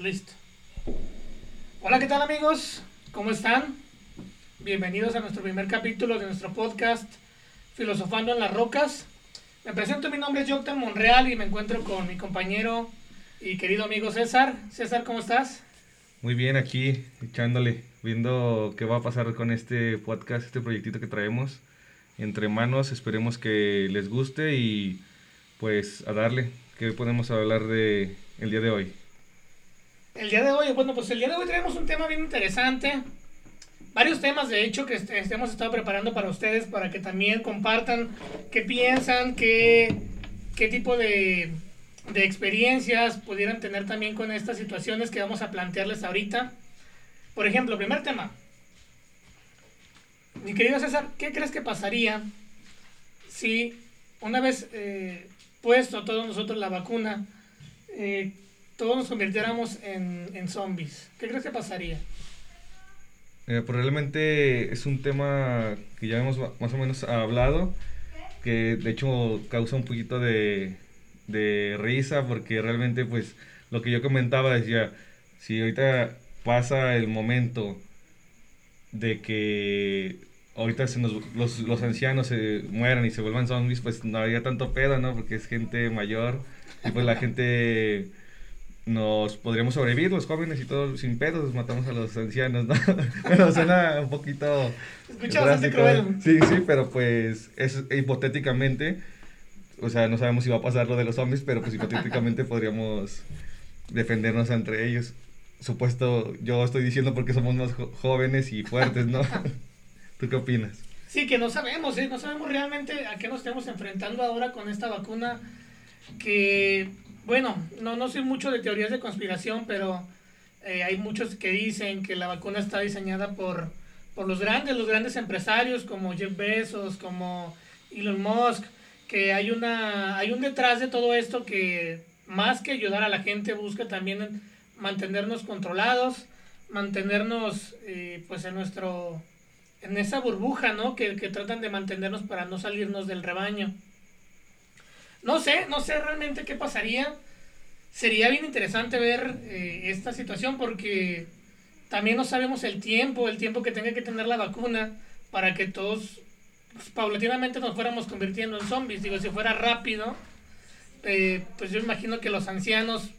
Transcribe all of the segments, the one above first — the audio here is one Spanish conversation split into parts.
Listo. Hola, ¿qué tal amigos? ¿Cómo están? Bienvenidos a nuestro primer capítulo de nuestro podcast Filosofando en las Rocas. Me presento, mi nombre es Joctan Monreal y me encuentro con mi compañero y querido amigo César. César, ¿cómo estás? Muy bien, aquí echándole, viendo qué va a pasar con este podcast, este proyectito que traemos entre manos. Esperemos que les guste y pues a darle. ¿Qué podemos hablar de el día de hoy? El día de hoy, bueno, pues el día de hoy tenemos un tema bien interesante. Varios temas, de hecho, que este, hemos estado preparando para ustedes, para que también compartan qué piensan, qué, qué tipo de, de experiencias pudieran tener también con estas situaciones que vamos a plantearles ahorita. Por ejemplo, primer tema. Mi querido César, ¿qué crees que pasaría si una vez eh, puesto todos nosotros la vacuna, eh, todos nos convirtiéramos en, zombies. ¿Qué crees que pasaría? Eh, probablemente es un tema que ya hemos más o menos hablado, que de hecho causa un poquito de, de risa, porque realmente pues lo que yo comentaba decía, si ahorita pasa el momento de que ahorita se nos, los, los, ancianos se mueran y se vuelvan zombies, pues no había tanto pedo, ¿no? Porque es gente mayor y pues la gente nos podríamos sobrevivir los jóvenes y todo sin pedos, matamos a los ancianos, ¿no? Pero suena un poquito... Escucha bastante cruel. Sí, sí, pero pues es hipotéticamente, o sea, no sabemos si va a pasar lo de los zombies, pero pues hipotéticamente podríamos defendernos entre ellos. Supuesto, yo estoy diciendo porque somos más jóvenes y fuertes, ¿no? ¿Tú qué opinas? Sí, que no sabemos, ¿eh? no sabemos realmente a qué nos estamos enfrentando ahora con esta vacuna que bueno, no, no soy mucho de teorías de conspiración, pero eh, hay muchos que dicen que la vacuna está diseñada por, por los grandes, los grandes empresarios como Jeff Bezos, como Elon Musk, que hay, una, hay un detrás de todo esto que más que ayudar a la gente busca también mantenernos controlados, mantenernos eh, pues en nuestro en esa burbuja, ¿no? Que, que tratan de mantenernos para no salirnos del rebaño. No sé, no sé realmente qué pasaría. Sería bien interesante ver eh, esta situación porque también no sabemos el tiempo, el tiempo que tenga que tener la vacuna para que todos pues, paulatinamente nos fuéramos convirtiendo en zombies. Digo, si fuera rápido, eh, pues yo imagino que los ancianos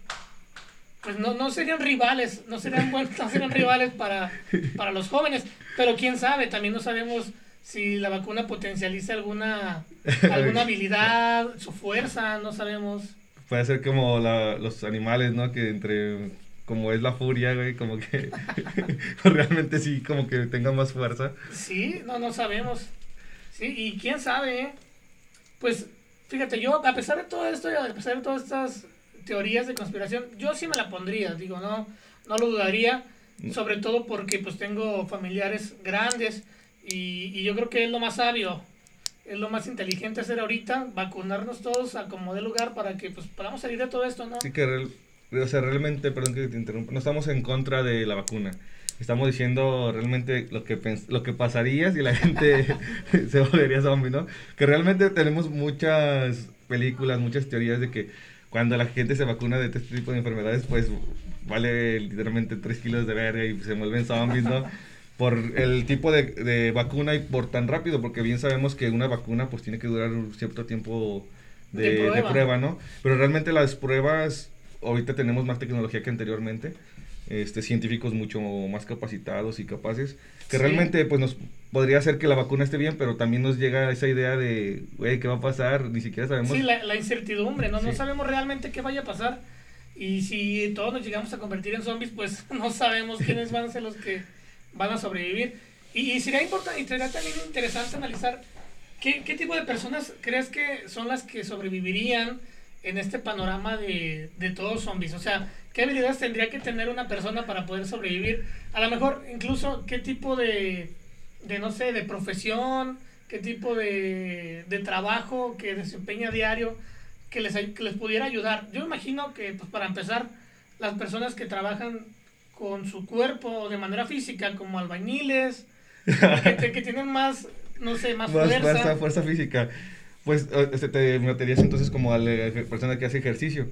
pues no, no serían rivales, no serían buenos, no serían rivales para, para los jóvenes, pero quién sabe, también no sabemos si la vacuna potencializa alguna, alguna habilidad, su fuerza, no sabemos. Puede ser como la, los animales, ¿no? Que entre, como es la furia, güey, como que realmente sí, como que tenga más fuerza. Sí, no, no sabemos. Sí, y quién sabe, ¿eh? Pues, fíjate, yo, a pesar de todo esto, a pesar de todas estas teorías de conspiración, yo sí me la pondría, digo, no, no lo dudaría, mm. sobre todo porque pues tengo familiares grandes y, y yo creo que es lo más sabio, es lo más inteligente hacer ahorita, vacunarnos todos a como de lugar para que pues podamos salir de todo esto, ¿no? Sí, que o sea, realmente, perdón que te interrumpa, no estamos en contra de la vacuna. Estamos diciendo realmente lo que, lo que pasaría si la gente se volvería zombie, ¿no? Que realmente tenemos muchas películas, muchas teorías de que cuando la gente se vacuna de este tipo de enfermedades, pues vale literalmente 3 kilos de verga y se vuelven zombies, ¿no? por el tipo de, vacuna y por tan rápido, porque bien sabemos que una vacuna pues tiene que durar un cierto tiempo de, prueba. ¿no? Pero realmente las pruebas, ahorita tenemos más tecnología que anteriormente, este, científicos mucho más capacitados y capaces, que realmente pues nos podría hacer que la vacuna esté bien, pero también nos llega esa idea de, güey, ¿qué va a pasar? Ni siquiera sabemos. Sí, la, incertidumbre, ¿no? No sabemos realmente qué vaya a pasar. Y si todos nos llegamos a convertir en zombies, pues no sabemos quiénes van a ser los que van a sobrevivir. Y, sería importante, y sería también interesante analizar qué, qué, tipo de personas crees que son las que sobrevivirían en este panorama de, de todos zombies. O sea, qué habilidades tendría que tener una persona para poder sobrevivir. A lo mejor, incluso, qué tipo de, de no sé, de profesión, qué tipo de, de trabajo que desempeña diario que les, que les pudiera ayudar. Yo imagino que, pues, para empezar, las personas que trabajan con su cuerpo de manera física, como albañiles, que, que, tienen más, no sé, más, fuerza. fuerza. física. Pues este, te meterías entonces como a la persona que hace ejercicio.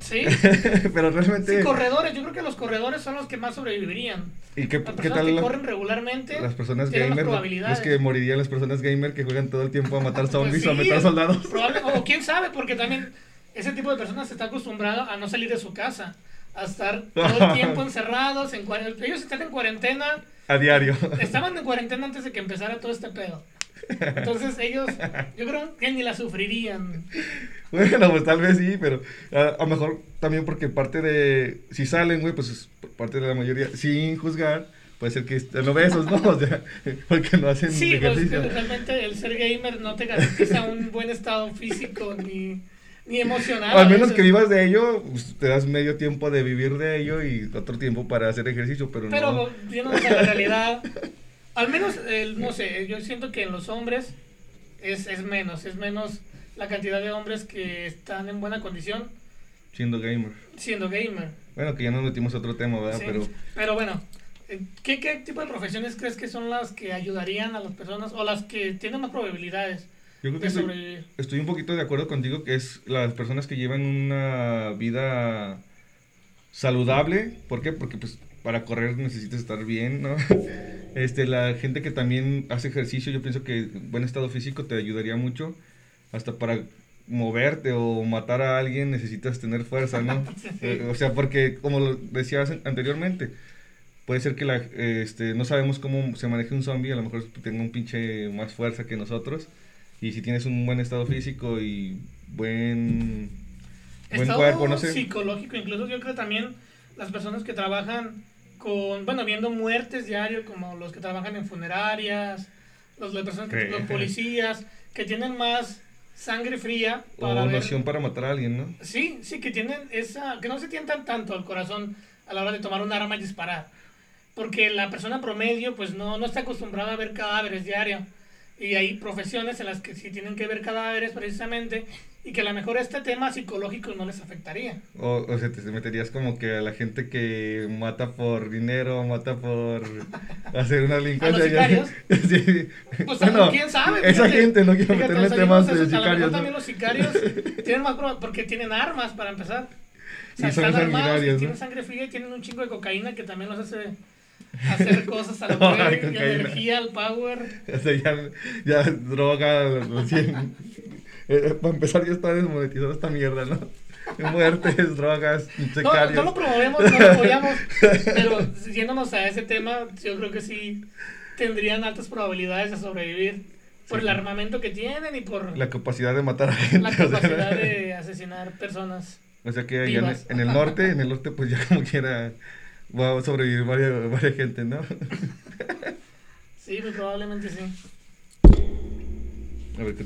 Sí. pero realmente... Sí, corredores, yo creo que los corredores son los que más sobrevivirían. ¿Y qué, Las qué tal que corren regularmente las personas más gamer? probabilidades. Es que morirían las personas gamer que juegan todo el tiempo a matar Pues zombies o a sí, matar soldados. probable- o quién sabe, porque también ese tipo de personas está acostumbrado a no salir de su casa, a estar todo el tiempo encerrados. En Ellos están en cuarentena, A diario. estaban en cuarentena antes de que empezara todo este pedo. Entonces ellos, yo creo que ni la sufrirían. Bueno, pues tal vez sí, pero a lo mejor también porque parte de. Si salen, güey, pues es parte de la mayoría, sin juzgar, puede ser que estén obesos, ¿no? O sea, porque no hacen Sí, pues realmente el ser gamer no te garantiza un buen estado físico ni, ni emocional. O al menos que vivas de ello, pues, te das medio tiempo de vivir de ello y otro tiempo para hacer ejercicio, pero, Pero no. viéndonos a la realidad, al menos, el- no sé, yo siento que en los hombres es, es menos, es menos la cantidad de hombres que están en buena condición Siendo gamer. siendo gamer. Bueno, que ya nos metimos a otro tema, ¿verdad? ¿sí? Pero Pero bueno, eh, ¿qué, ¿qué tipo de profesiones crees que son las que ayudarían a las personas o las que tienen más probabilidades yo creo que estoy, estoy un poquito de acuerdo contigo que es las personas que llevan una vida saludable. ¿Por qué? Porque pues para correr necesitas estar bien, ¿no? Este, la gente que también hace ejercicio, yo pienso que buen estado físico te ayudaría mucho. Hasta para moverte o matar a alguien necesitas tener fuerza, ¿no? Sí. Eh, o sea, porque como lo decías anteriormente, puede ser que la, este, no sabemos cómo se maneja un zombie, a lo mejor tenga un pinche más fuerza que nosotros. Y si tienes un buen estado físico y buen, buen Estado cuerpo, no sé. psicológico, incluso yo creo también las personas que trabajan con, bueno, viendo muertes diario, como los que trabajan en funerarias, los, las personas que, los policías, que tienen más sangre fría O para ver- noción para matar a alguien, ¿no? Sí, sí, que tienen esa, que no se tientan tanto al corazón a la hora de tomar un arma y disparar. Porque la persona promedio, pues no, no está acostumbrada a ver cadáveres diario. Y hay profesiones en las que sí tienen que ver cadáveres precisamente y que a lo mejor este tema psicológico no les afectaría. O, o sea, te meterías como que a la gente que mata por dinero, mata por hacer una delincuencia. ¿A los sicarios? sí. Pues Bueno, quién sabe. Esa Fíjate, gente no fíjate, meterme en salimos temas de esos- A lo mejor sicarios. también ¿no? los sicarios tienen más porque tienen armas para empezar. O sea, Y son están armados ¿no? tienen sangre fría y tienen un chingo de cocaína que también los hace hacer cosas a la Ay, mujer, y cocaína. energía, al power. O sea, ya, ya droga, recién. Eh, para empezar, ya está desmonetizada esta mierda, ¿no? Muertes, drogas, No, secarios. no lo promovemos, no lo apoyamos, pero yéndonos a ese tema, yo creo que sí tendrían altas probabilidades de sobrevivir por el armamento que tienen y por La capacidad de matar a gente. la o sea, capacidad de asesinar personas. O sea que en, en el norte, en el norte, pues ya como quiera va a sobrevivir varias, varias gente, ¿no? Sí, pues probablemente sí. A ver, ¿qué